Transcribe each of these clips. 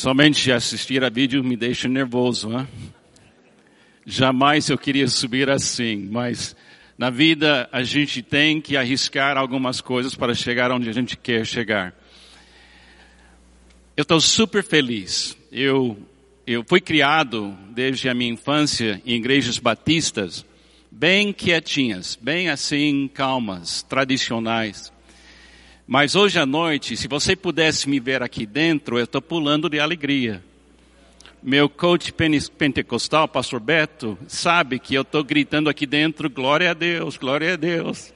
Somente assistir a vídeo me deixa nervoso, né? Jamais eu queria subir assim, mas na vida a gente tem que arriscar algumas coisas para chegar onde a gente quer chegar. Eu estou super feliz. Eu, eu fui criado desde a minha infância em igrejas batistas, bem quietinhas, bem assim, calmas, tradicionais. Mas hoje à noite, se você pudesse me ver aqui dentro, eu estou pulando de alegria meu coach pentecostal, pastor Beto, sabe que eu estou gritando aqui dentro, glória a Deus, glória a Deus.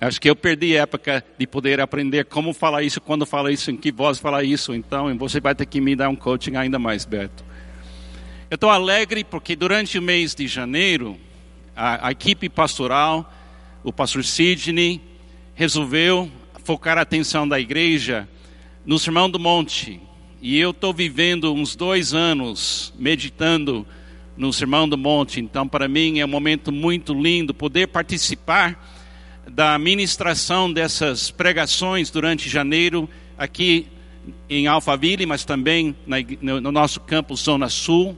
Acho que eu perdi a época de poder aprender como falar isso, quando falar isso, em que voz falar isso. Então, você vai ter que me dar um coaching ainda mais, Beto. Eu estou alegre porque durante o mês de janeiro, a, a equipe pastoral, o pastor Sidney, resolveu focar a atenção da igreja no Sermão do Monte, e eu estou vivendo uns dois anos meditando no Sermão do Monte, então para mim é um momento muito lindo poder participar da ministração dessas pregações durante janeiro aqui em Alphaville, mas também no nosso campus Zona Sul,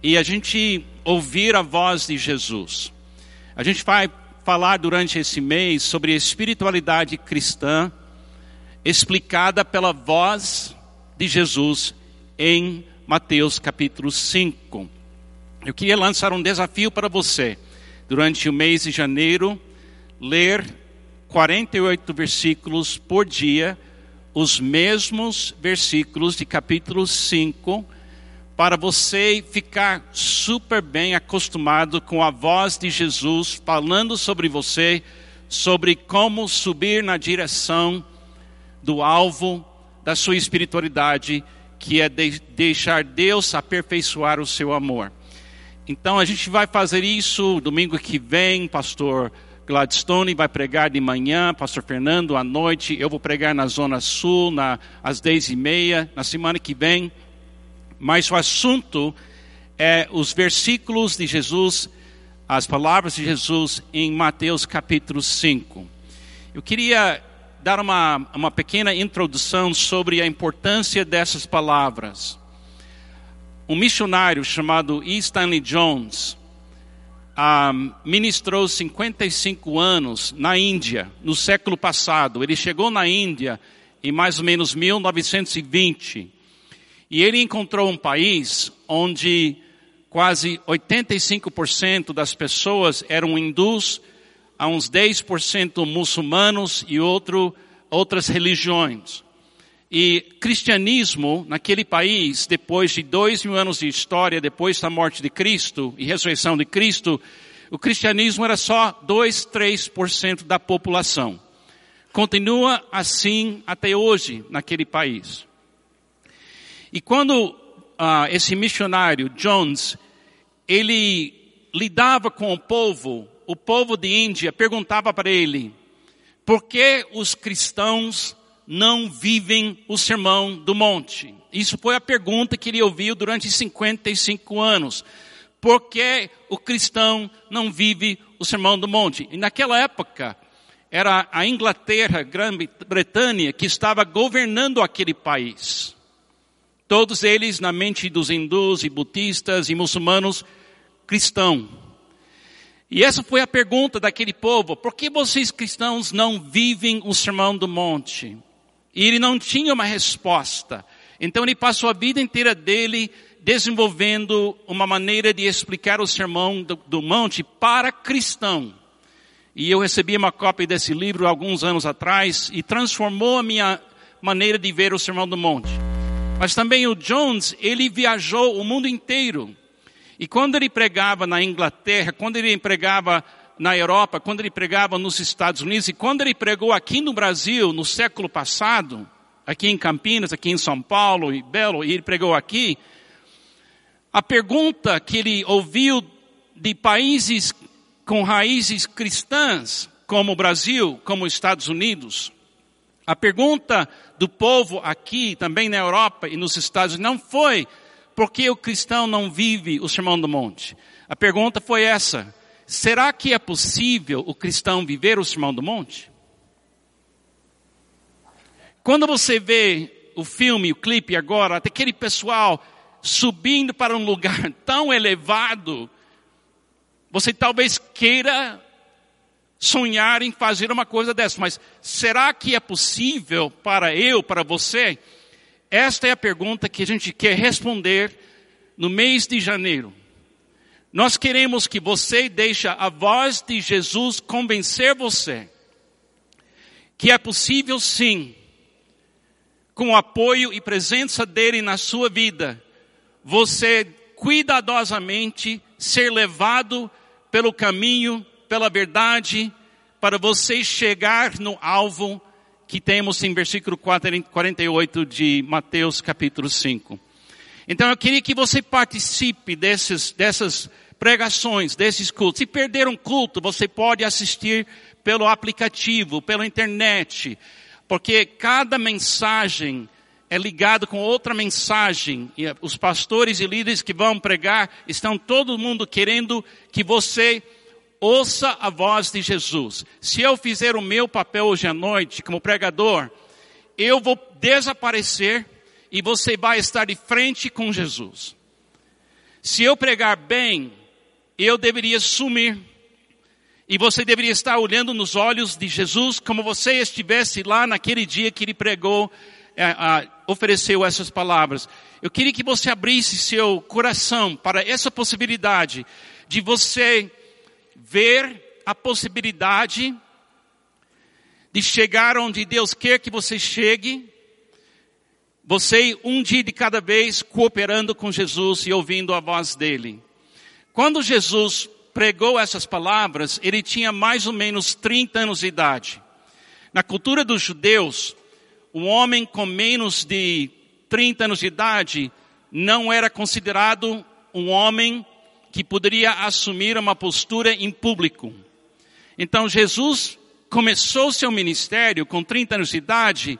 e a gente ouvir a voz de Jesus. A gente vai falar durante esse mês sobre espiritualidade cristã explicada pela voz de Jesus em Mateus capítulo 5. Eu queria lançar um desafio para você. Durante o mês de janeiro, ler 48 versículos por dia, os mesmos versículos de capítulo 5, para você ficar super bem acostumado com a voz de Jesus falando sobre você, sobre como subir na direção do alvo da sua espiritualidade, que é de deixar Deus aperfeiçoar o seu amor. Então a gente vai fazer isso domingo que vem, pastor Gladstone vai pregar de manhã, pastor Fernando à noite, eu vou pregar na Zona Sul na, às dez e meia, na semana que vem. Mas o assunto é os versículos de Jesus, as palavras de Jesus em Mateus capítulo 5. Eu queria dar uma, uma pequena introdução sobre a importância dessas palavras. Um missionário chamado E. Stanley Jones um, ministrou 55 anos na Índia, no século passado. Ele chegou na Índia em mais ou menos 1920. E ele encontrou um país onde quase 85% das pessoas eram hindus a uns 10% muçulmanos e outro, outras religiões. E cristianismo naquele país, depois de dois mil anos de história, depois da morte de Cristo e ressurreição de Cristo, o cristianismo era só 2, 3% da população. Continua assim até hoje naquele país. E quando uh, esse missionário Jones, ele lidava com o povo o povo de Índia perguntava para ele, por que os cristãos não vivem o sermão do monte? Isso foi a pergunta que ele ouviu durante 55 anos. Por que o cristão não vive o sermão do monte? E naquela época, era a Inglaterra, Grã-Bretanha, que estava governando aquele país. Todos eles, na mente dos hindus e budistas e muçulmanos, cristãos. E essa foi a pergunta daquele povo: por que vocês cristãos não vivem o sermão do monte? E ele não tinha uma resposta. Então ele passou a vida inteira dele desenvolvendo uma maneira de explicar o sermão do, do monte para cristão. E eu recebi uma cópia desse livro alguns anos atrás e transformou a minha maneira de ver o sermão do monte. Mas também o Jones, ele viajou o mundo inteiro. E quando ele pregava na Inglaterra, quando ele pregava na Europa, quando ele pregava nos Estados Unidos e quando ele pregou aqui no Brasil no século passado, aqui em Campinas, aqui em São Paulo e Belo, e ele pregou aqui, a pergunta que ele ouviu de países com raízes cristãs, como o Brasil, como os Estados Unidos, a pergunta do povo aqui, também na Europa e nos Estados Unidos, não foi por que o cristão não vive o sermão do monte? A pergunta foi essa: será que é possível o cristão viver o sermão do monte? Quando você vê o filme, o clipe agora, daquele pessoal subindo para um lugar tão elevado, você talvez queira sonhar em fazer uma coisa dessa, mas será que é possível para eu, para você? Esta é a pergunta que a gente quer responder no mês de janeiro. Nós queremos que você deixe a voz de Jesus convencer você que é possível sim, com o apoio e presença dele na sua vida, você cuidadosamente ser levado pelo caminho, pela verdade, para você chegar no alvo que temos em versículo 48 de Mateus capítulo 5. Então eu queria que você participe desses, dessas pregações, desses cultos. Se perder um culto, você pode assistir pelo aplicativo, pela internet, porque cada mensagem é ligado com outra mensagem. E os pastores e líderes que vão pregar estão todo mundo querendo que você ouça a voz de Jesus. Se eu fizer o meu papel hoje à noite como pregador, eu vou desaparecer e você vai estar de frente com Jesus. Se eu pregar bem, eu deveria sumir. E você deveria estar olhando nos olhos de Jesus como você estivesse lá naquele dia que ele pregou, é, a, ofereceu essas palavras. Eu queria que você abrisse seu coração para essa possibilidade de você ver a possibilidade de chegar onde Deus quer que você chegue, você um dia de cada vez cooperando com Jesus e ouvindo a voz dele. Quando Jesus pregou essas palavras, ele tinha mais ou menos 30 anos de idade. Na cultura dos judeus, um homem com menos de 30 anos de idade não era considerado um homem que poderia assumir uma postura em público. Então Jesus começou seu ministério com 30 anos de idade,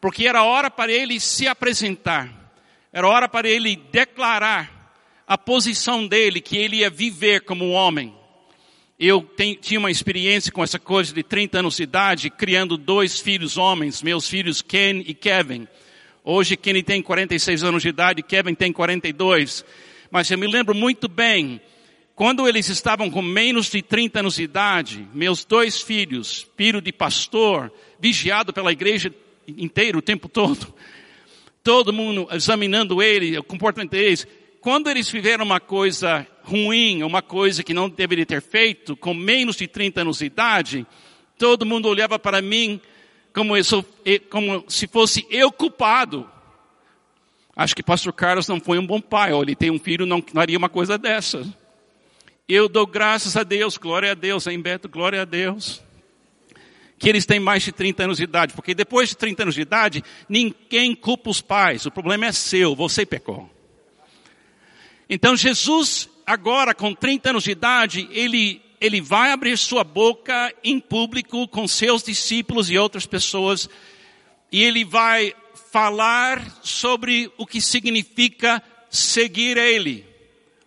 porque era hora para ele se apresentar, era hora para ele declarar a posição dele, que ele ia viver como homem. Eu tinha uma experiência com essa coisa de 30 anos de idade, criando dois filhos homens, meus filhos Ken e Kevin. Hoje Ken tem 46 anos de idade, Kevin tem 42. Mas eu me lembro muito bem, quando eles estavam com menos de 30 anos de idade, meus dois filhos, filho de pastor, vigiado pela igreja inteira o tempo todo, todo mundo examinando ele, o comportamento deles, quando eles fizeram uma coisa ruim, uma coisa que não deveria ter feito, com menos de 30 anos de idade, todo mundo olhava para mim como, eu sou, como se fosse eu culpado. Acho que pastor Carlos não foi um bom pai, ele tem um filho, não faria uma coisa dessa. Eu dou graças a Deus, glória a Deus, em Beto, glória a Deus. Que eles têm mais de 30 anos de idade, porque depois de 30 anos de idade, ninguém culpa os pais, o problema é seu, você pecou. Então Jesus, agora com 30 anos de idade, ele, ele vai abrir sua boca em público com seus discípulos e outras pessoas, e ele vai falar sobre o que significa seguir ele,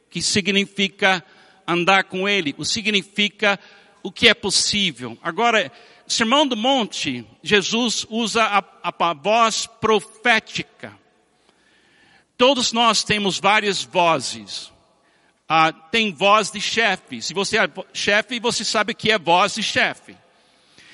o que significa andar com ele, o que significa o que é possível. Agora, Sermão do Monte, Jesus usa a, a, voz profética. Todos nós temos várias vozes. Ah, tem voz de chefe. Se você é chefe, você sabe que é voz de chefe.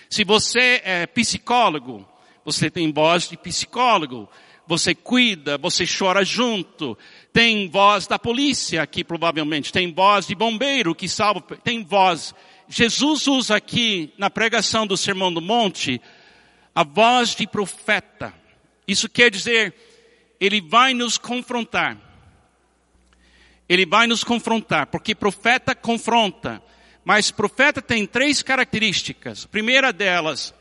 Se você é psicólogo, você tem voz de psicólogo. Você cuida, você chora junto. Tem voz da polícia aqui provavelmente. Tem voz de bombeiro que salva. Tem voz. Jesus usa aqui na pregação do Sermão do Monte a voz de profeta. Isso quer dizer ele vai nos confrontar. Ele vai nos confrontar, porque profeta confronta. Mas profeta tem três características. A primeira delas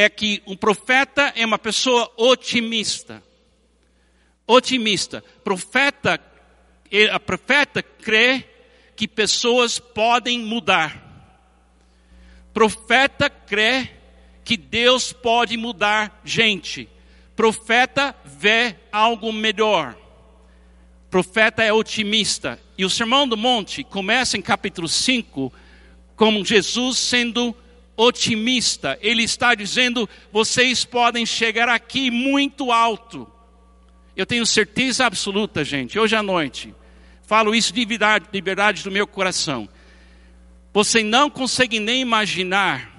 é que um profeta é uma pessoa otimista. Otimista. Profeta, a profeta crê que pessoas podem mudar. Profeta crê que Deus pode mudar gente. Profeta vê algo melhor. Profeta é otimista. E o Sermão do Monte começa em capítulo 5 com Jesus sendo otimista. Ele está dizendo: vocês podem chegar aqui muito alto. Eu tenho certeza absoluta, gente, hoje à noite, falo isso de verdade, de verdade do meu coração. Você não consegue nem imaginar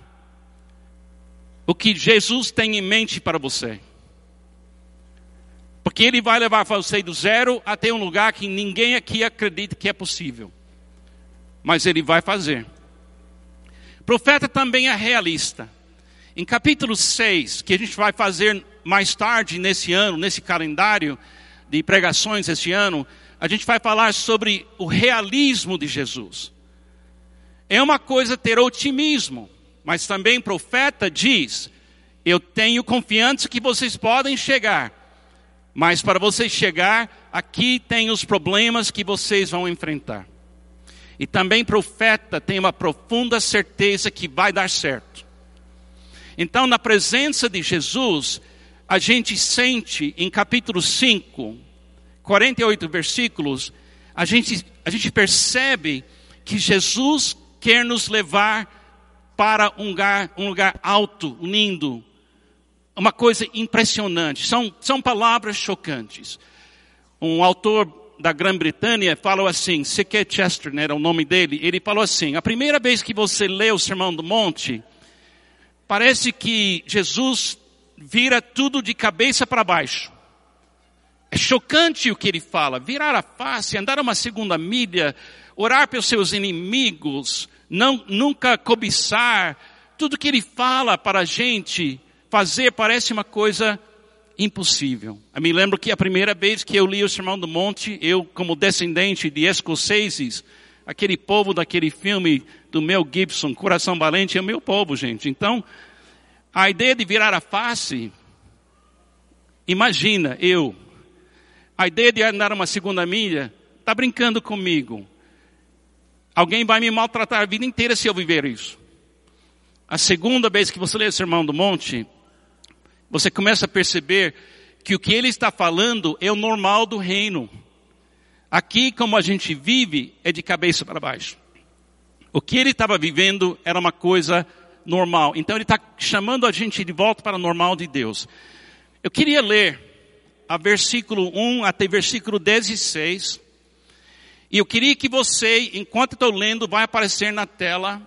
o que Jesus tem em mente para você. Porque Ele vai levar você do zero até um lugar que ninguém aqui acredita que é possível. Mas Ele vai fazer. Profeta também é realista. Em capítulo 6, que a gente vai fazer mais tarde nesse ano, nesse calendário de pregações esse ano, a gente vai falar sobre o realismo de Jesus. É uma coisa ter otimismo, mas também profeta diz: Eu tenho confiança que vocês podem chegar, mas para vocês chegar, aqui tem os problemas que vocês vão enfrentar. E também profeta tem uma profunda certeza que vai dar certo. Então, na presença de Jesus, a gente sente em capítulo 5, 48 versículos, a gente, a gente percebe que Jesus quer nos levar para um lugar, um lugar alto, lindo, uma coisa impressionante. São, são palavras chocantes. Um autor da Grã-Bretanha falou assim, C.K. Chester era o nome dele, ele falou assim, a primeira vez que você lê o Sermão do Monte, parece que Jesus vira tudo de cabeça para baixo. É chocante o que ele fala, virar a face, andar uma segunda milha, orar pelos seus inimigos, não, nunca cobiçar, tudo que ele fala para a gente fazer parece uma coisa impossível. Eu me lembro que a primeira vez que eu li o Sermão do Monte, eu como descendente de escoceses, aquele povo daquele filme do Mel Gibson, Coração Valente, é o meu povo, gente. Então, a ideia de virar a face, imagina eu, a ideia de andar uma segunda milha, está brincando comigo. Alguém vai me maltratar a vida inteira se eu viver isso. A segunda vez que você lê o Sermão do Monte, você começa a perceber que o que ele está falando é o normal do reino. Aqui, como a gente vive, é de cabeça para baixo. O que ele estava vivendo era uma coisa normal. Então ele está chamando a gente de volta para o normal de Deus. Eu queria ler a versículo 1 até versículo 16. E eu queria que você, enquanto estou lendo, vai aparecer na tela.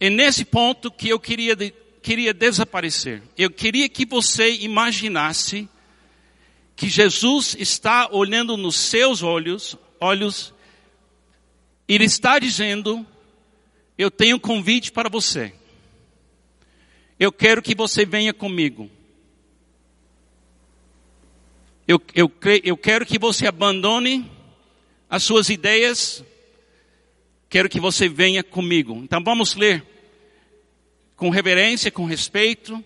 É nesse ponto que eu queria queria desaparecer. Eu queria que você imaginasse que Jesus está olhando nos seus olhos, olhos, e ele está dizendo: Eu tenho um convite para você. Eu quero que você venha comigo. Eu, eu, eu quero que você abandone as suas ideias. Quero que você venha comigo. Então vamos ler com reverência, com respeito,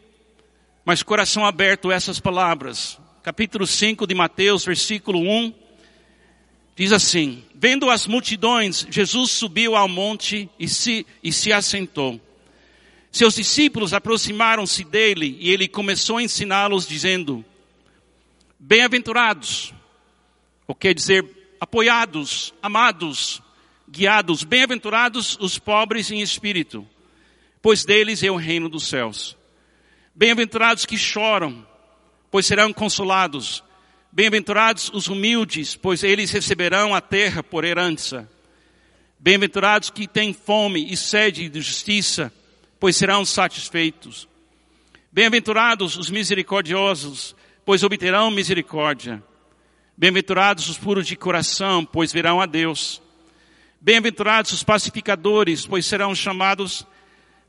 mas coração aberto a essas palavras. Capítulo 5 de Mateus, versículo 1, diz assim: Vendo as multidões, Jesus subiu ao monte e se, e se assentou. Seus discípulos aproximaram-se dele e ele começou a ensiná-los, dizendo: Bem-aventurados, ou quer dizer, apoiados, amados, guiados, bem-aventurados os pobres em espírito pois deles é o reino dos céus. Bem-aventurados que choram, pois serão consolados. Bem-aventurados os humildes, pois eles receberão a terra por herança. Bem-aventurados que têm fome e sede de justiça, pois serão satisfeitos. Bem-aventurados os misericordiosos, pois obterão misericórdia. Bem-aventurados os puros de coração, pois verão a Deus. Bem-aventurados os pacificadores, pois serão chamados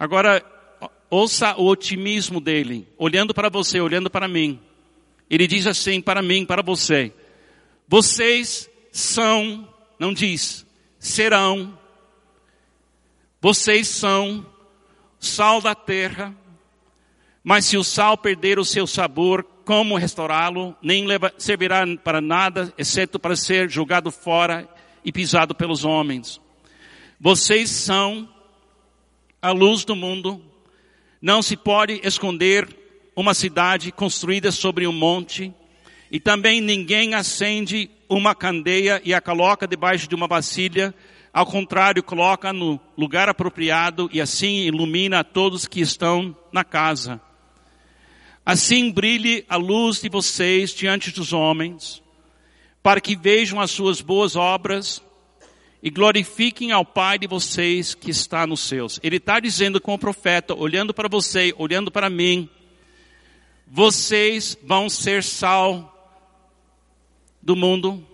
Agora, ouça o otimismo dele, olhando para você, olhando para mim. Ele diz assim para mim, para você: Vocês são, não diz, serão Vocês são sal da terra, mas se o sal perder o seu sabor, como restaurá-lo? Nem servirá para nada, exceto para ser jogado fora e pisado pelos homens. Vocês são a luz do mundo. Não se pode esconder uma cidade construída sobre um monte. E também ninguém acende uma candeia e a coloca debaixo de uma vasilha. Ao contrário, coloca no lugar apropriado e assim ilumina a todos que estão na casa. Assim brilhe a luz de vocês diante dos homens, para que vejam as suas boas obras e glorifiquem ao Pai de vocês que está nos céus. Ele está dizendo com o profeta, olhando para você, olhando para mim, vocês vão ser sal do mundo,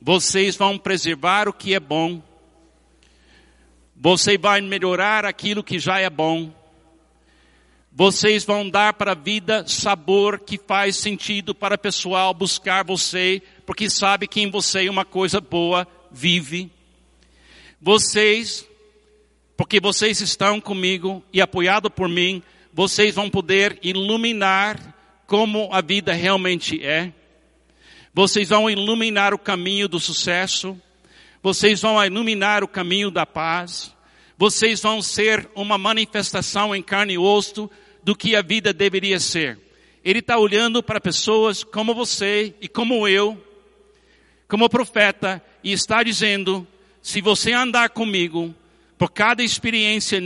vocês vão preservar o que é bom, você vai melhorar aquilo que já é bom, vocês vão dar para a vida sabor que faz sentido para o pessoal buscar você, porque sabe que em você uma coisa boa vive. Vocês, porque vocês estão comigo e apoiado por mim, vocês vão poder iluminar como a vida realmente é. Vocês vão iluminar o caminho do sucesso. Vocês vão iluminar o caminho da paz. Vocês vão ser uma manifestação em carne e osso do que a vida deveria ser. Ele está olhando para pessoas como você e como eu, como profeta, e está dizendo: se você andar comigo, por cada experiência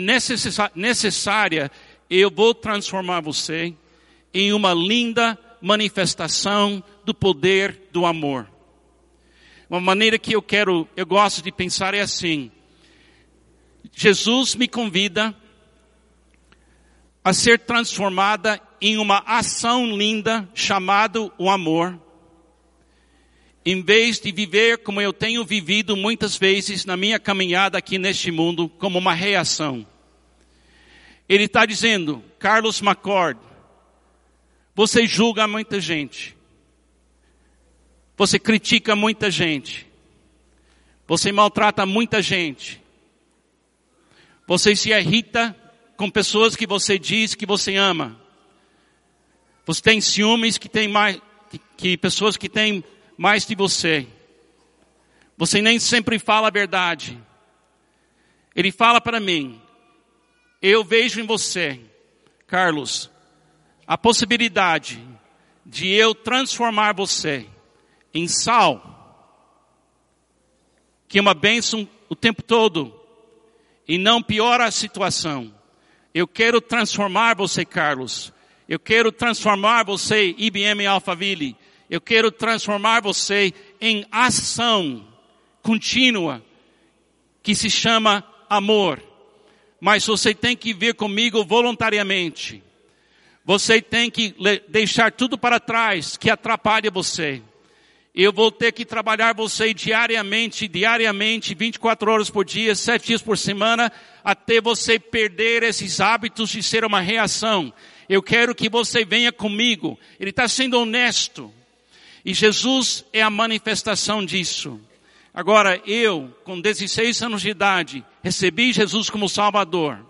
necessária, eu vou transformar você em uma linda manifestação do poder do amor. Uma maneira que eu quero, eu gosto de pensar é assim: Jesus me convida a ser transformada em uma ação linda chamado o amor. Em vez de viver como eu tenho vivido muitas vezes na minha caminhada aqui neste mundo, como uma reação. Ele está dizendo, Carlos McCord, você julga muita gente. Você critica muita gente. Você maltrata muita gente. Você se irrita com pessoas que você diz que você ama. Você tem ciúmes que tem mais, que, que pessoas que têm mais de você. Você nem sempre fala a verdade. Ele fala para mim, eu vejo em você, Carlos, a possibilidade de eu transformar você em sal, que é uma bênção o tempo todo, e não piora a situação. Eu quero transformar você, Carlos. Eu quero transformar você, IBM Alphaville. Eu quero transformar você em ação contínua que se chama amor. Mas você tem que vir comigo voluntariamente. Você tem que deixar tudo para trás que atrapalha você. Eu vou ter que trabalhar você diariamente, diariamente, 24 horas por dia, 7 dias por semana, até você perder esses hábitos de ser uma reação. Eu quero que você venha comigo. Ele está sendo honesto. E Jesus é a manifestação disso. Agora, eu, com 16 anos de idade, recebi Jesus como Salvador.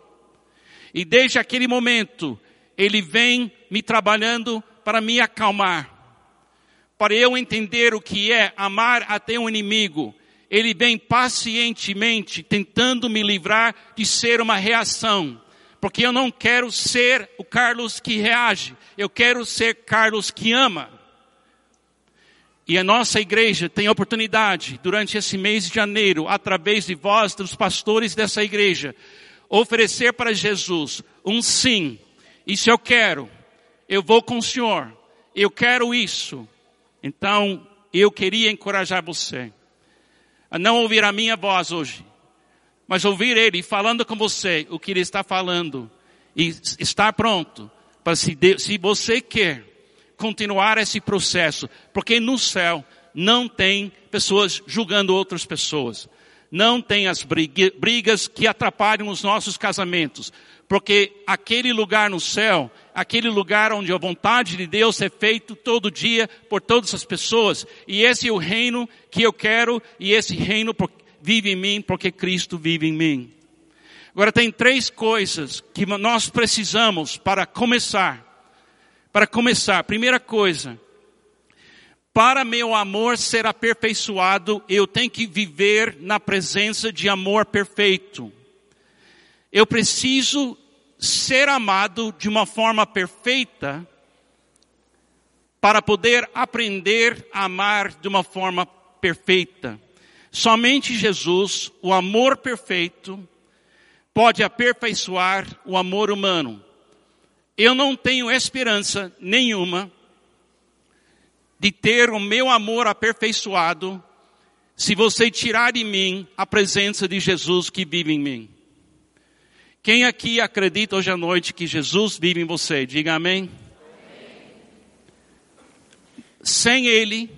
E desde aquele momento, Ele vem me trabalhando para me acalmar para eu entender o que é amar até um inimigo, ele vem pacientemente tentando me livrar de ser uma reação. Porque eu não quero ser o Carlos que reage, eu quero ser Carlos que ama. E a nossa igreja tem oportunidade, durante esse mês de janeiro, através de vós, dos pastores dessa igreja, oferecer para Jesus um sim. Isso eu quero. Eu vou com o Senhor. Eu quero isso. Então, eu queria encorajar você a não ouvir a minha voz hoje, mas ouvir Ele falando com você o que Ele está falando e estar pronto para se, se você quer continuar esse processo, porque no céu não tem pessoas julgando outras pessoas, não tem as brigas que atrapalham os nossos casamentos, porque aquele lugar no céu aquele lugar onde a vontade de Deus é feita todo dia por todas as pessoas. E esse é o reino que eu quero e esse reino vive em mim porque Cristo vive em mim. Agora tem três coisas que nós precisamos para começar. Para começar, primeira coisa, para meu amor ser aperfeiçoado, eu tenho que viver na presença de amor perfeito. Eu preciso ser amado de uma forma perfeita para poder aprender a amar de uma forma perfeita. Somente Jesus, o amor perfeito, pode aperfeiçoar o amor humano. Eu não tenho esperança nenhuma de ter o meu amor aperfeiçoado se você tirar de mim a presença de Jesus que vive em mim. Quem aqui acredita hoje à noite que Jesus vive em você? Diga amém. Sem Ele,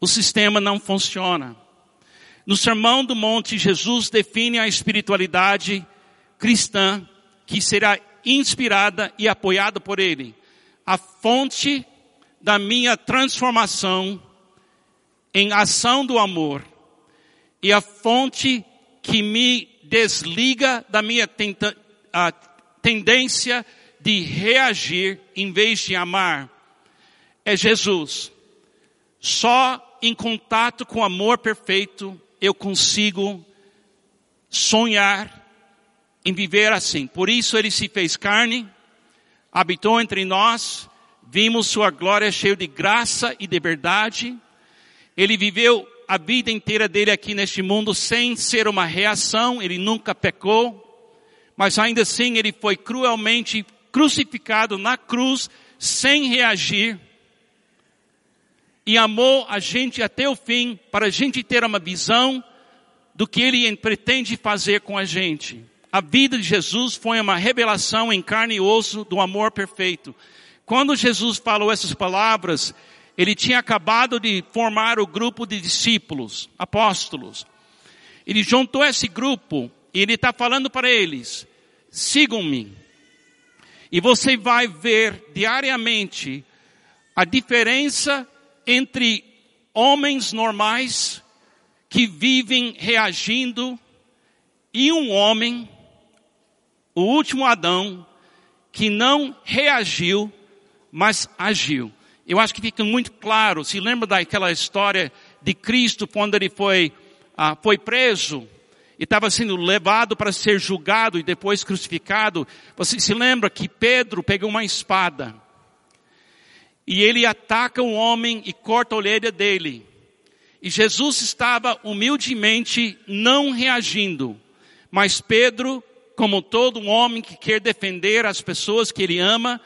o sistema não funciona. No Sermão do Monte, Jesus define a espiritualidade cristã que será inspirada e apoiada por Ele. A fonte da minha transformação em ação do amor e a fonte que me desliga da minha tenta, tendência de reagir em vez de amar é Jesus. Só em contato com o amor perfeito eu consigo sonhar em viver assim. Por isso ele se fez carne, habitou entre nós, vimos sua glória cheia de graça e de verdade. Ele viveu a vida inteira dele aqui neste mundo sem ser uma reação, ele nunca pecou, mas ainda assim ele foi cruelmente crucificado na cruz sem reagir e amou a gente até o fim para a gente ter uma visão do que ele pretende fazer com a gente. A vida de Jesus foi uma revelação em carne e osso do amor perfeito. Quando Jesus falou essas palavras, ele tinha acabado de formar o grupo de discípulos, apóstolos. Ele juntou esse grupo e ele está falando para eles: sigam-me. E você vai ver diariamente a diferença entre homens normais que vivem reagindo e um homem, o último Adão, que não reagiu, mas agiu. Eu acho que fica muito claro, se lembra daquela história de Cristo quando ele foi, ah, foi preso e estava sendo levado para ser julgado e depois crucificado. Você se lembra que Pedro pegou uma espada e ele ataca um homem e corta a orelha dele. E Jesus estava humildemente não reagindo. Mas Pedro, como todo um homem que quer defender as pessoas que ele ama,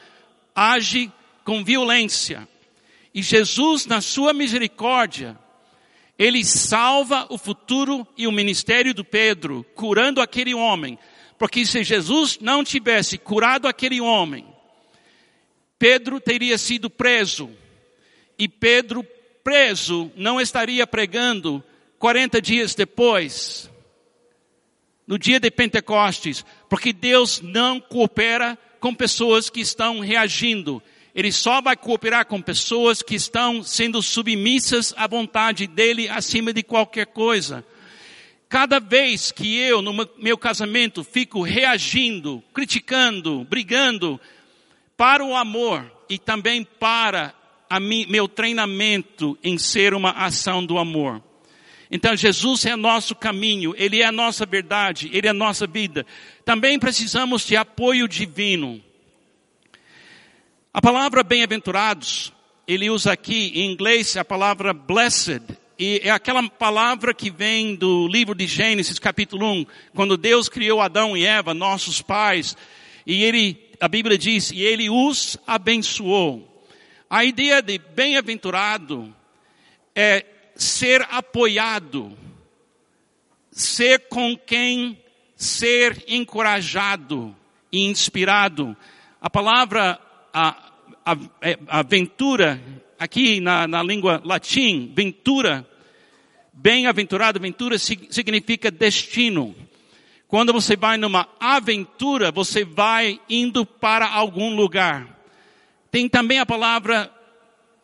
age com violência. E Jesus, na sua misericórdia, ele salva o futuro e o ministério do Pedro, curando aquele homem. Porque se Jesus não tivesse curado aquele homem, Pedro teria sido preso. E Pedro, preso, não estaria pregando 40 dias depois, no dia de Pentecostes, porque Deus não coopera com pessoas que estão reagindo. Ele só vai cooperar com pessoas que estão sendo submissas à vontade dele acima de qualquer coisa. Cada vez que eu, no meu casamento, fico reagindo, criticando, brigando, para o amor e também para mim, meu treinamento em ser uma ação do amor. Então Jesus é nosso caminho, Ele é a nossa verdade, Ele é a nossa vida. Também precisamos de apoio divino. A palavra bem-aventurados, ele usa aqui em inglês a palavra blessed, e é aquela palavra que vem do livro de Gênesis capítulo 1, quando Deus criou Adão e Eva, nossos pais, e ele a Bíblia diz, e ele os abençoou. A ideia de bem-aventurado é ser apoiado, ser com quem ser encorajado e inspirado. A palavra a, a, é, aventura, aqui na, na língua latim, ventura, bem-aventurado, ventura significa destino. Quando você vai numa aventura, você vai indo para algum lugar. Tem também a palavra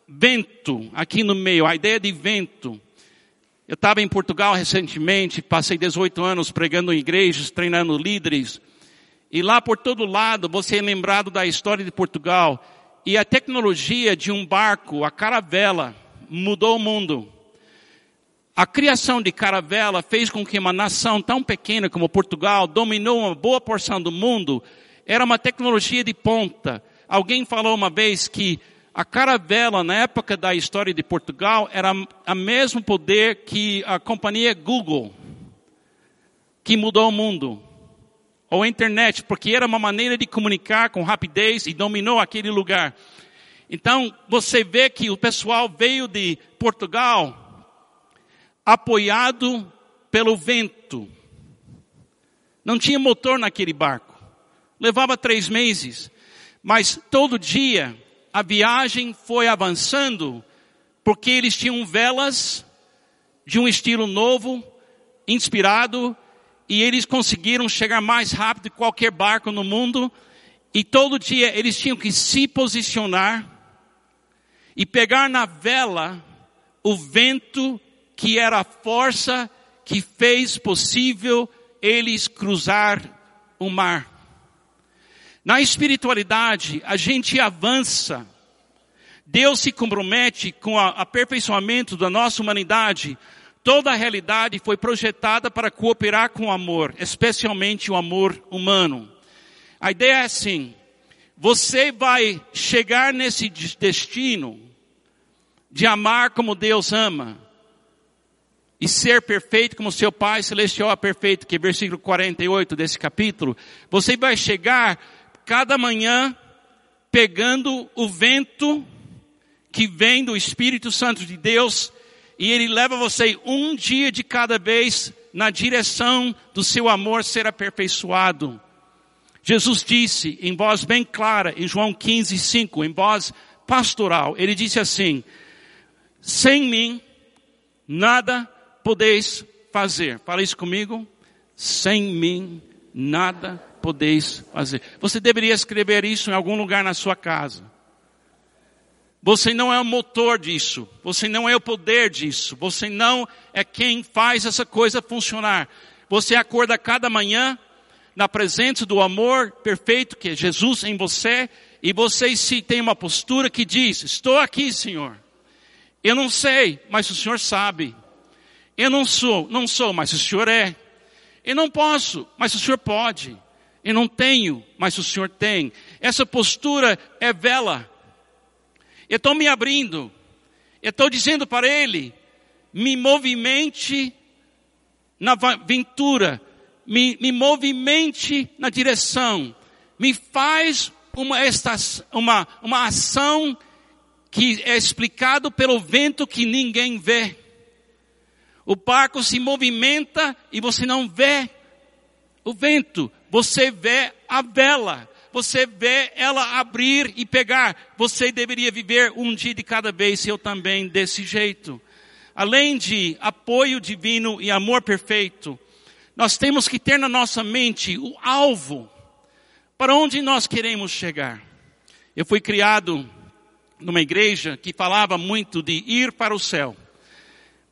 vento aqui no meio, a ideia de vento. Eu estava em Portugal recentemente, passei 18 anos pregando em igrejas, treinando líderes. E lá por todo lado você é lembrado da história de Portugal. E a tecnologia de um barco, a caravela, mudou o mundo. A criação de caravela fez com que uma nação tão pequena como Portugal dominou uma boa porção do mundo. Era uma tecnologia de ponta. Alguém falou uma vez que a caravela, na época da história de Portugal, era o mesmo poder que a companhia Google, que mudou o mundo. Ou a internet, porque era uma maneira de comunicar com rapidez e dominou aquele lugar. Então, você vê que o pessoal veio de Portugal apoiado pelo vento. Não tinha motor naquele barco. Levava três meses. Mas todo dia a viagem foi avançando porque eles tinham velas de um estilo novo, inspirado, e eles conseguiram chegar mais rápido que qualquer barco no mundo. E todo dia eles tinham que se posicionar e pegar na vela o vento que era a força que fez possível eles cruzar o mar. Na espiritualidade, a gente avança. Deus se compromete com o aperfeiçoamento da nossa humanidade. Toda a realidade foi projetada para cooperar com o amor, especialmente o amor humano. A ideia é assim: você vai chegar nesse destino de amar como Deus ama, e ser perfeito como seu Pai Celestial é perfeito, que é versículo 48 desse capítulo, você vai chegar cada manhã pegando o vento que vem do Espírito Santo de Deus e ele leva você um dia de cada vez na direção do seu amor ser aperfeiçoado. Jesus disse em voz bem clara, em João 15, 5, em voz pastoral, ele disse assim, sem mim, nada podeis fazer. Fala isso comigo. Sem mim nada podeis fazer. Você deveria escrever isso em algum lugar na sua casa. Você não é o motor disso. Você não é o poder disso. Você não é quem faz essa coisa funcionar. Você acorda cada manhã na presença do amor perfeito que é Jesus em você e você se tem uma postura que diz: Estou aqui, Senhor. Eu não sei, mas o Senhor sabe. Eu não sou, não sou, mas o Senhor é. Eu não posso, mas o Senhor pode. Eu não tenho, mas o Senhor tem. Essa postura é vela. Eu estou me abrindo. Eu estou dizendo para Ele, me movimente na aventura, me, me movimente na direção, me faz uma, uma, uma ação que é explicado pelo vento que ninguém vê. O barco se movimenta e você não vê o vento, você vê a vela, você vê ela abrir e pegar. Você deveria viver um dia de cada vez, eu também desse jeito. Além de apoio divino e amor perfeito, nós temos que ter na nossa mente o alvo para onde nós queremos chegar. Eu fui criado numa igreja que falava muito de ir para o céu.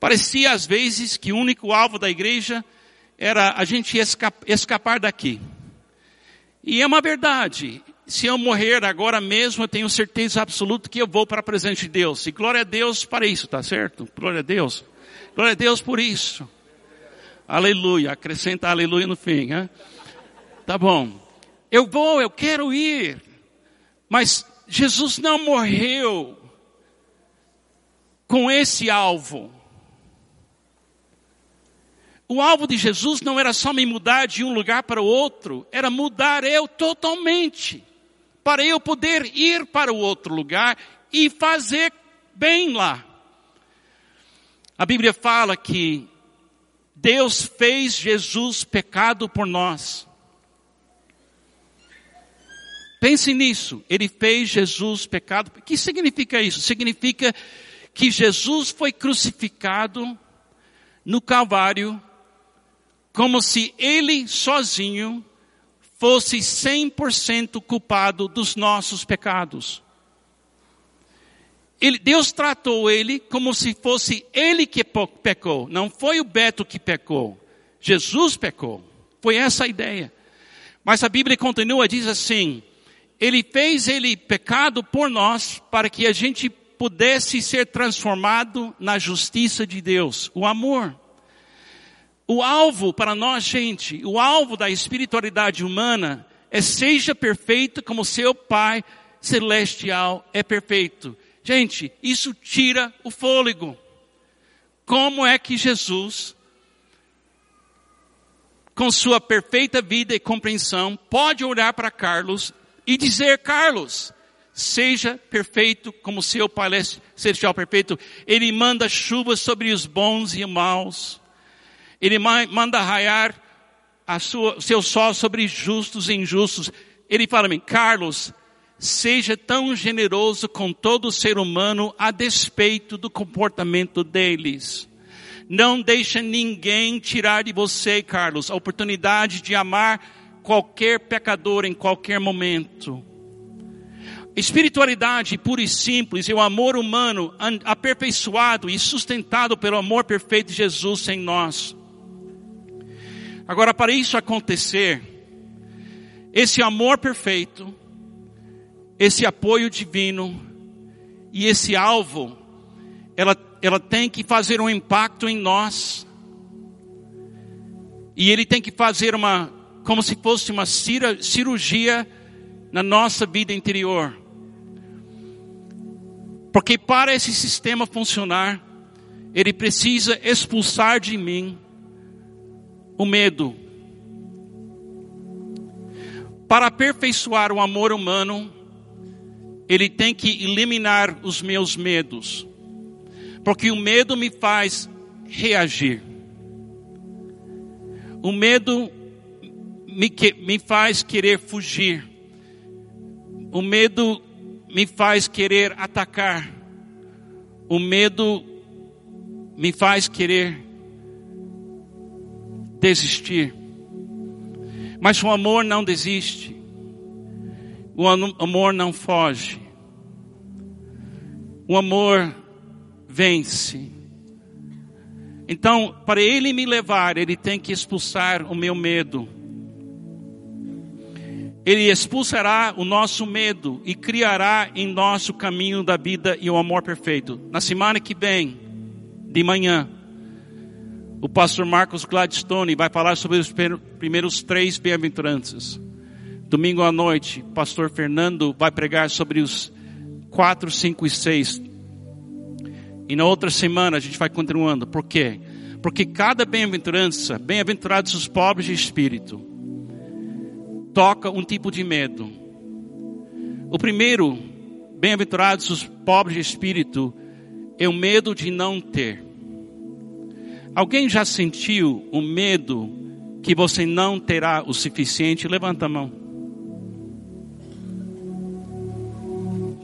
Parecia às vezes que o único alvo da igreja era a gente escapar daqui. E é uma verdade. Se eu morrer agora mesmo, eu tenho certeza absoluta que eu vou para a presença de Deus. E glória a Deus para isso, tá certo? Glória a Deus. Glória a Deus por isso. Aleluia. Acrescenta aleluia no fim, hein? Tá bom. Eu vou, eu quero ir. Mas Jesus não morreu com esse alvo. O alvo de Jesus não era só me mudar de um lugar para o outro, era mudar eu totalmente, para eu poder ir para o outro lugar e fazer bem lá. A Bíblia fala que Deus fez Jesus pecado por nós. Pense nisso. Ele fez Jesus pecado. O que significa isso? Significa que Jesus foi crucificado no Calvário como se ele sozinho fosse 100% culpado dos nossos pecados. ele, Deus tratou ele como se fosse ele que pecou. Não foi o Beto que pecou. Jesus pecou. Foi essa a ideia. Mas a Bíblia continua, diz assim, ele fez ele pecado por nós para que a gente pudesse ser transformado na justiça de Deus, o amor. O alvo para nós, gente, o alvo da espiritualidade humana é seja perfeito como seu Pai celestial é perfeito. Gente, isso tira o fôlego. Como é que Jesus, com sua perfeita vida e compreensão, pode olhar para Carlos e dizer: Carlos, seja perfeito como seu Pai celestial perfeito. Ele manda chuvas sobre os bons e os maus. Ele manda raiar a sua, seu sol sobre justos e injustos. Ele fala a mim, Carlos, seja tão generoso com todo ser humano a despeito do comportamento deles. Não deixa ninguém tirar de você, Carlos, a oportunidade de amar qualquer pecador em qualquer momento. Espiritualidade pura e simples é o amor humano aperfeiçoado e sustentado pelo amor perfeito de Jesus em nós. Agora, para isso acontecer, esse amor perfeito, esse apoio divino e esse alvo, ela, ela tem que fazer um impacto em nós. E ele tem que fazer uma, como se fosse uma cirurgia na nossa vida interior. Porque para esse sistema funcionar, ele precisa expulsar de mim o medo. Para aperfeiçoar o amor humano, ele tem que eliminar os meus medos. Porque o medo me faz reagir. O medo me, que, me faz querer fugir. O medo me faz querer atacar. O medo me faz querer desistir. Mas o amor não desiste. O amor não foge. O amor vence. Então, para ele me levar, ele tem que expulsar o meu medo. Ele expulsará o nosso medo e criará em nosso caminho da vida e o amor perfeito. Na semana que vem, de manhã, o pastor Marcos Gladstone vai falar sobre os primeiros três bem-aventuranças. Domingo à noite, pastor Fernando vai pregar sobre os 4, 5 e 6. E na outra semana a gente vai continuando. Por quê? Porque cada bem-aventurança, bem-aventurados os pobres de espírito, toca um tipo de medo. O primeiro, bem-aventurados os pobres de espírito, é o medo de não ter. Alguém já sentiu o medo que você não terá o suficiente? Levanta a mão.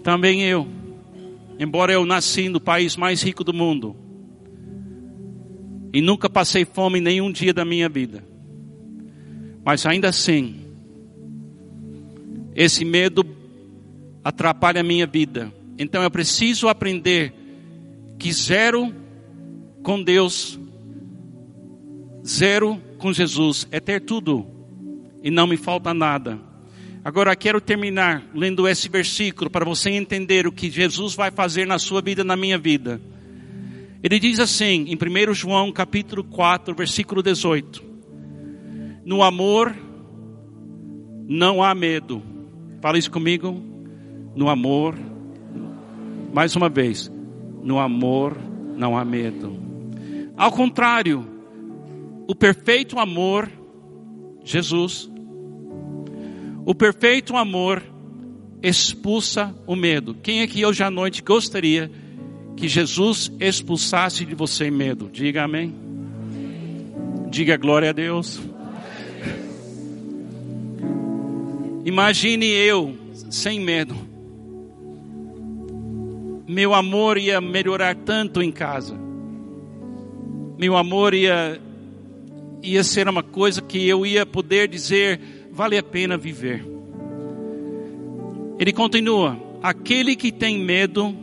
Também eu. Embora eu nasci no país mais rico do mundo. E nunca passei fome nenhum dia da minha vida. Mas ainda assim, esse medo atrapalha a minha vida. Então eu preciso aprender que zero com Deus, zero com Jesus é ter tudo e não me falta nada. Agora quero terminar lendo esse versículo para você entender o que Jesus vai fazer na sua vida, na minha vida. Ele diz assim, em 1 João capítulo 4, versículo 18: No amor não há medo. Fala isso comigo. No amor, mais uma vez, no amor não há medo. Ao contrário, o perfeito amor, Jesus, o perfeito amor expulsa o medo. Quem aqui hoje à noite gostaria que Jesus expulsasse de você medo? Diga amém. Diga glória a Deus. Imagine eu sem medo. Meu amor ia melhorar tanto em casa. Meu amor ia ia ser uma coisa que eu ia poder dizer vale a pena viver. Ele continua: aquele que tem medo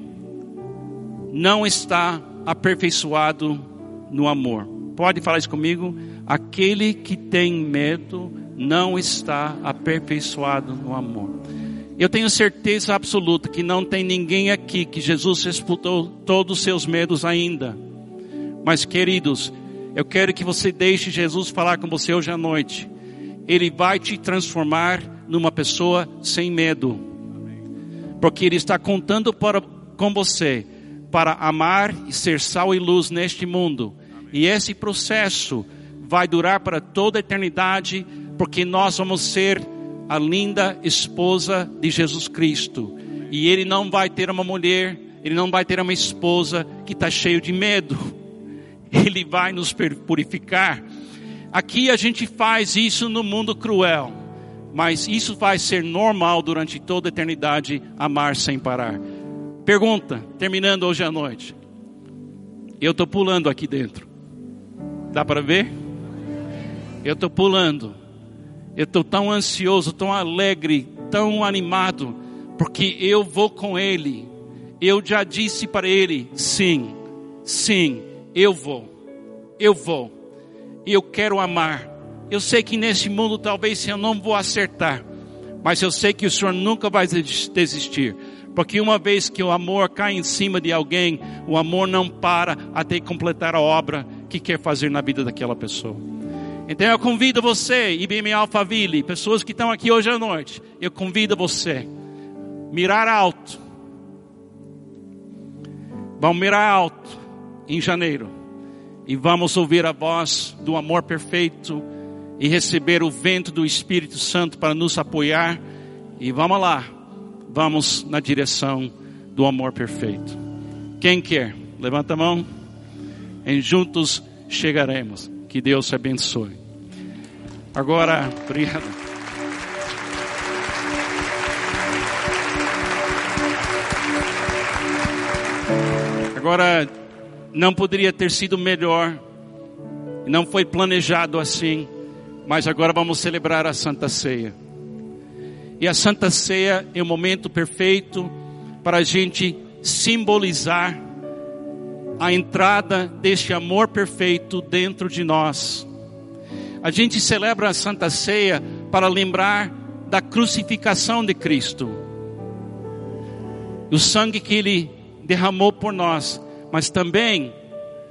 não está aperfeiçoado no amor. Pode falar isso comigo? Aquele que tem medo não está aperfeiçoado no amor. Eu tenho certeza absoluta que não tem ninguém aqui que Jesus disputou todos os seus medos ainda. Mas, queridos, eu quero que você deixe Jesus falar com você hoje à noite. Ele vai te transformar numa pessoa sem medo. Porque Ele está contando para, com você para amar e ser sal e luz neste mundo. E esse processo vai durar para toda a eternidade, porque nós vamos ser a linda esposa de Jesus Cristo. E Ele não vai ter uma mulher, Ele não vai ter uma esposa que está cheio de medo. Ele vai nos purificar Aqui a gente faz isso no mundo cruel, mas isso vai ser normal durante toda a eternidade amar sem parar. Pergunta, terminando hoje à noite. Eu estou pulando aqui dentro. Dá para ver? Eu estou pulando. Eu estou tão ansioso, tão alegre, tão animado, porque eu vou com Ele. Eu já disse para Ele: sim, sim, eu vou, eu vou eu quero amar. Eu sei que nesse mundo talvez eu não vou acertar, mas eu sei que o Senhor nunca vai desistir. Porque uma vez que o amor cai em cima de alguém, o amor não para até completar a obra que quer fazer na vida daquela pessoa. Então eu convido você, IBM Alphaville, pessoas que estão aqui hoje à noite, eu convido você, mirar alto. Vamos mirar alto em janeiro e vamos ouvir a voz do amor perfeito e receber o vento do Espírito Santo para nos apoiar. E vamos lá, vamos na direção do amor perfeito. Quem quer? Levanta a mão. E juntos chegaremos. Que Deus te abençoe. Agora, obrigado. Agora não poderia ter sido melhor, não foi planejado assim, mas agora vamos celebrar a Santa Ceia. E a Santa Ceia é o momento perfeito para a gente simbolizar a entrada deste amor perfeito dentro de nós. A gente celebra a Santa Ceia para lembrar da crucificação de Cristo, o sangue que Ele derramou por nós mas também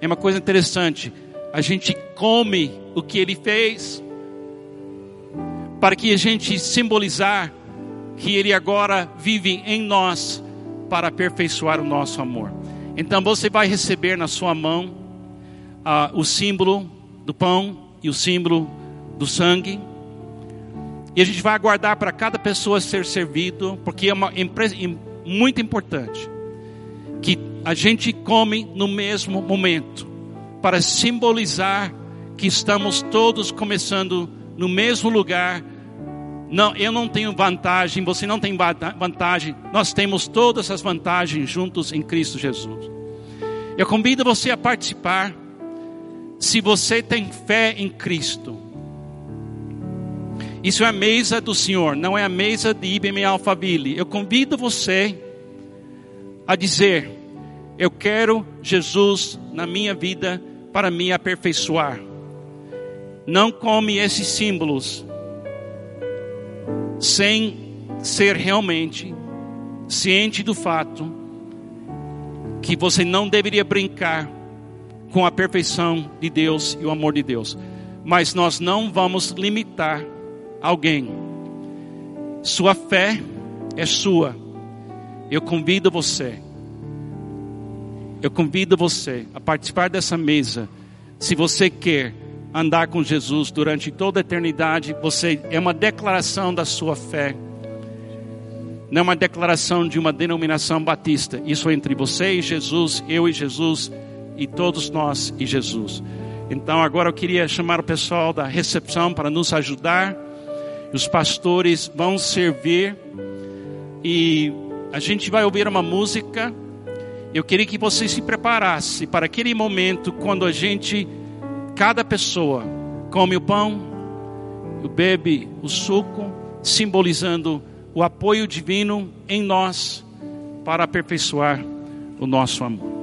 é uma coisa interessante, a gente come o que ele fez, para que a gente simbolizar que ele agora vive em nós para aperfeiçoar o nosso amor. Então você vai receber na sua mão uh, o símbolo do pão e o símbolo do sangue. E a gente vai aguardar para cada pessoa ser servido, porque é uma empresa muito importante que a gente come no mesmo momento, para simbolizar que estamos todos começando no mesmo lugar. Não, eu não tenho vantagem, você não tem vantagem, nós temos todas as vantagens juntos em Cristo Jesus. Eu convido você a participar, se você tem fé em Cristo. Isso é a mesa do Senhor, não é a mesa de IBM Alphaville. Eu convido você a dizer: Eu quero Jesus na minha vida para me aperfeiçoar. Não come esses símbolos sem ser realmente ciente do fato que você não deveria brincar com a perfeição de Deus e o amor de Deus. Mas nós não vamos limitar alguém. Sua fé é sua. Eu convido você eu convido você a participar dessa mesa. Se você quer andar com Jesus durante toda a eternidade, você é uma declaração da sua fé. Não é uma declaração de uma denominação batista. Isso é entre você e Jesus, eu e Jesus e todos nós e Jesus. Então agora eu queria chamar o pessoal da recepção para nos ajudar. Os pastores vão servir e a gente vai ouvir uma música eu queria que você se preparasse para aquele momento quando a gente, cada pessoa, come o pão, bebe o suco, simbolizando o apoio divino em nós para aperfeiçoar o nosso amor.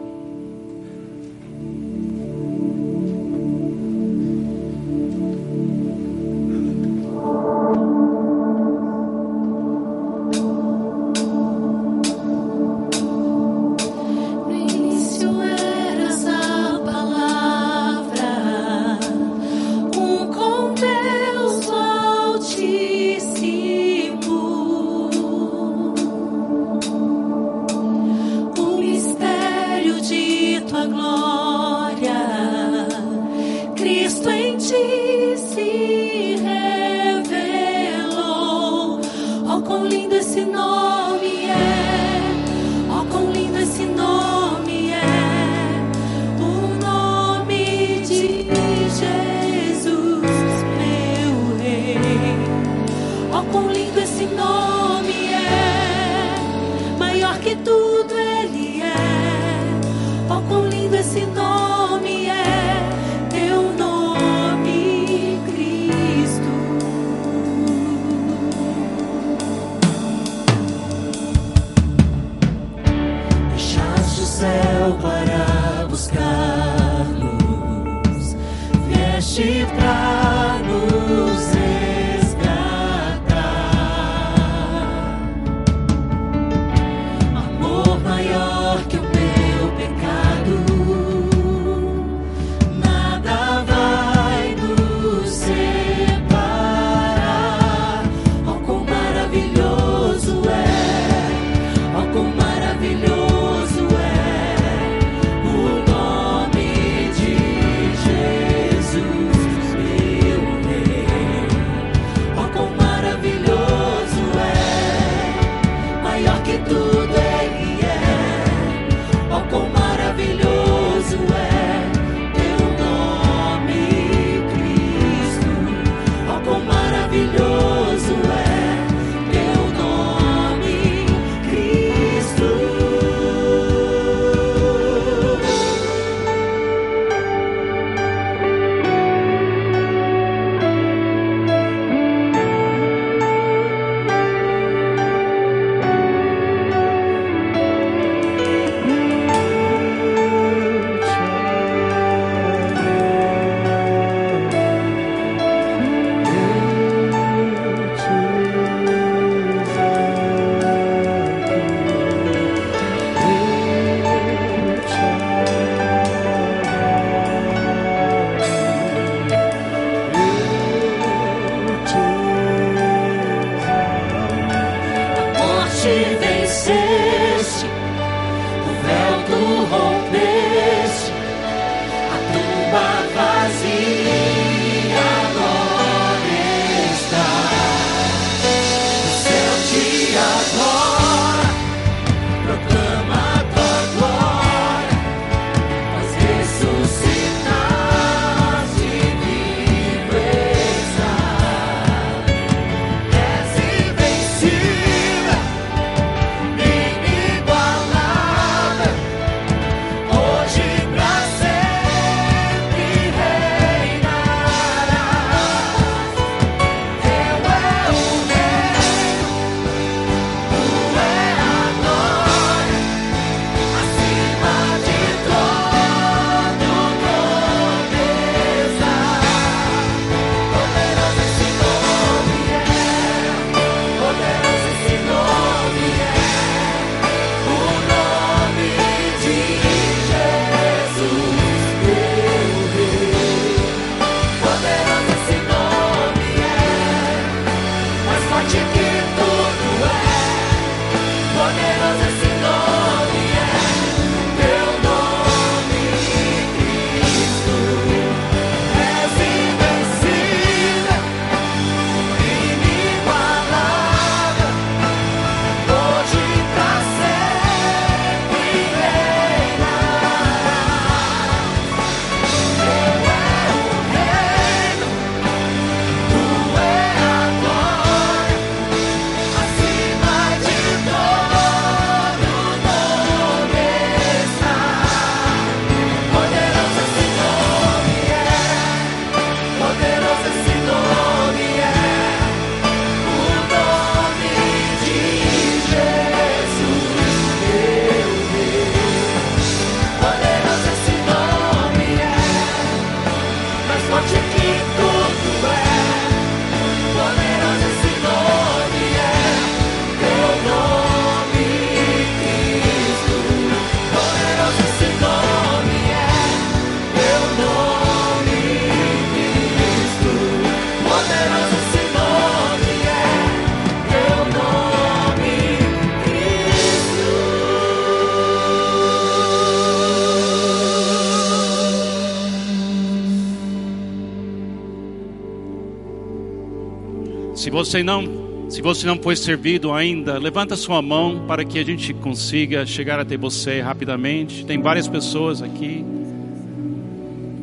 você não, se você não foi servido ainda, levanta sua mão para que a gente consiga chegar até você rapidamente. Tem várias pessoas aqui.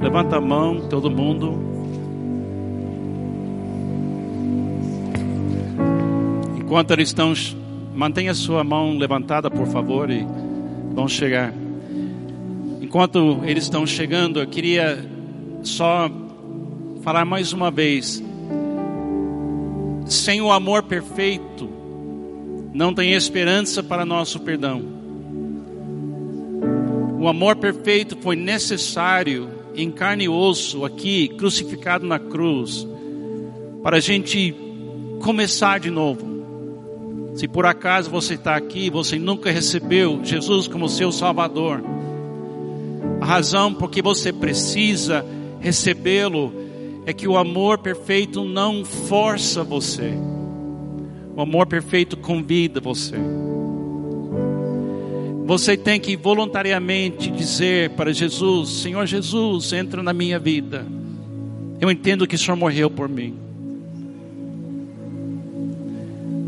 Levanta a mão, todo mundo. Enquanto eles estão, mantenha sua mão levantada, por favor, e vão chegar. Enquanto eles estão chegando, eu queria só falar mais uma vez sem o amor perfeito, não tem esperança para nosso perdão. O amor perfeito foi necessário em carne e osso aqui, crucificado na cruz, para a gente começar de novo. Se por acaso você está aqui você nunca recebeu Jesus como seu Salvador, a razão por que você precisa recebê-lo é que o amor perfeito não força você. O amor perfeito convida você. Você tem que voluntariamente dizer para Jesus: Senhor Jesus, entra na minha vida. Eu entendo que o Senhor morreu por mim.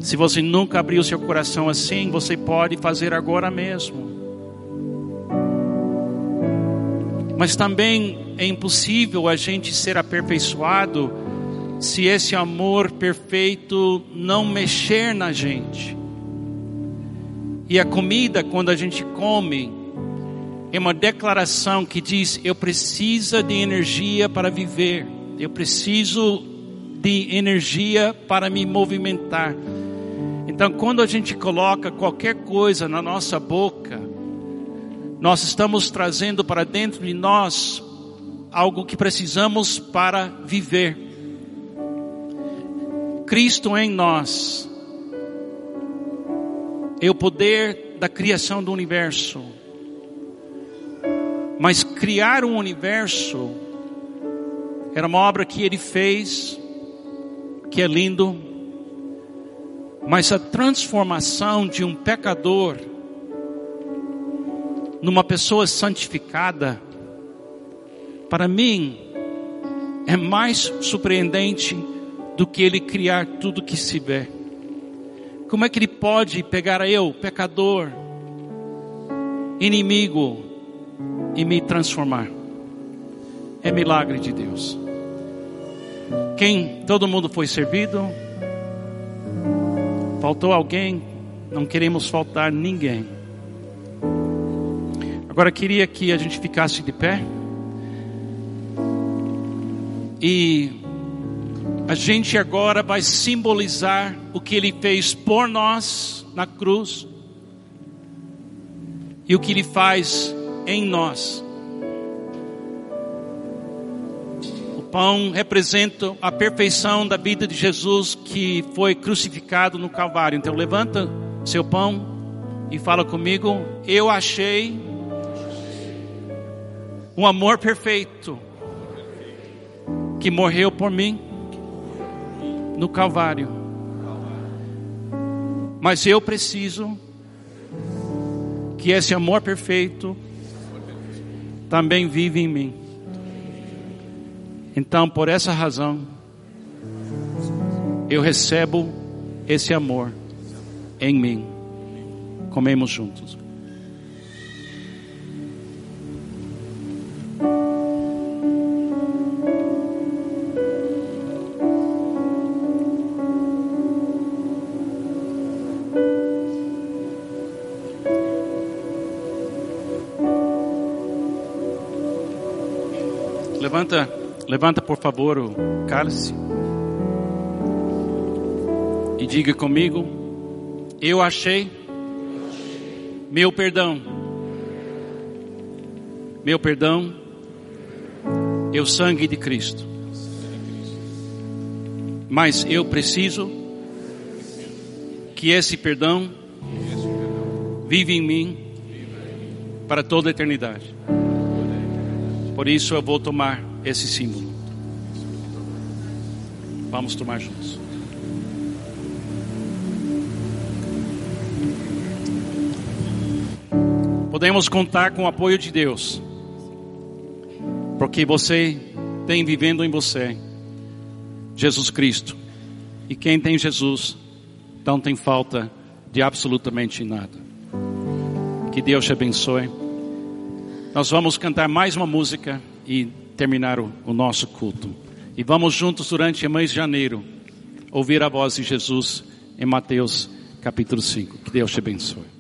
Se você nunca abriu seu coração assim, você pode fazer agora mesmo. Mas também é impossível a gente ser aperfeiçoado se esse amor perfeito não mexer na gente. E a comida, quando a gente come, é uma declaração que diz: eu preciso de energia para viver, eu preciso de energia para me movimentar. Então, quando a gente coloca qualquer coisa na nossa boca, nós estamos trazendo para dentro de nós algo que precisamos para viver. Cristo em nós é o poder da criação do universo. Mas criar um universo era uma obra que ele fez, que é lindo, mas a transformação de um pecador numa pessoa santificada, para mim, é mais surpreendente do que ele criar tudo que se vê. Como é que ele pode pegar eu, pecador, inimigo, e me transformar? É milagre de Deus. Quem todo mundo foi servido? Faltou alguém? Não queremos faltar ninguém. Agora queria que a gente ficasse de pé. E a gente agora vai simbolizar o que ele fez por nós na cruz e o que ele faz em nós. O pão representa a perfeição da vida de Jesus que foi crucificado no Calvário. Então levanta seu pão e fala comigo: Eu achei um amor perfeito que morreu por mim no Calvário. Mas eu preciso que esse amor perfeito também vive em mim. Então, por essa razão, eu recebo esse amor em mim. Comemos juntos. Levanta por favor o cálice. E diga comigo: Eu achei meu perdão. Meu perdão é o sangue de Cristo. Mas eu preciso que esse perdão vive em mim para toda a eternidade. Por isso eu vou tomar esse símbolo. Vamos tomar juntos. Podemos contar com o apoio de Deus, porque você tem vivendo em você Jesus Cristo, e quem tem Jesus não tem falta de absolutamente nada. Que Deus te abençoe. Nós vamos cantar mais uma música e terminar o, o nosso culto. E vamos juntos durante o mês de janeiro ouvir a voz de Jesus em Mateus capítulo 5. Que Deus te abençoe.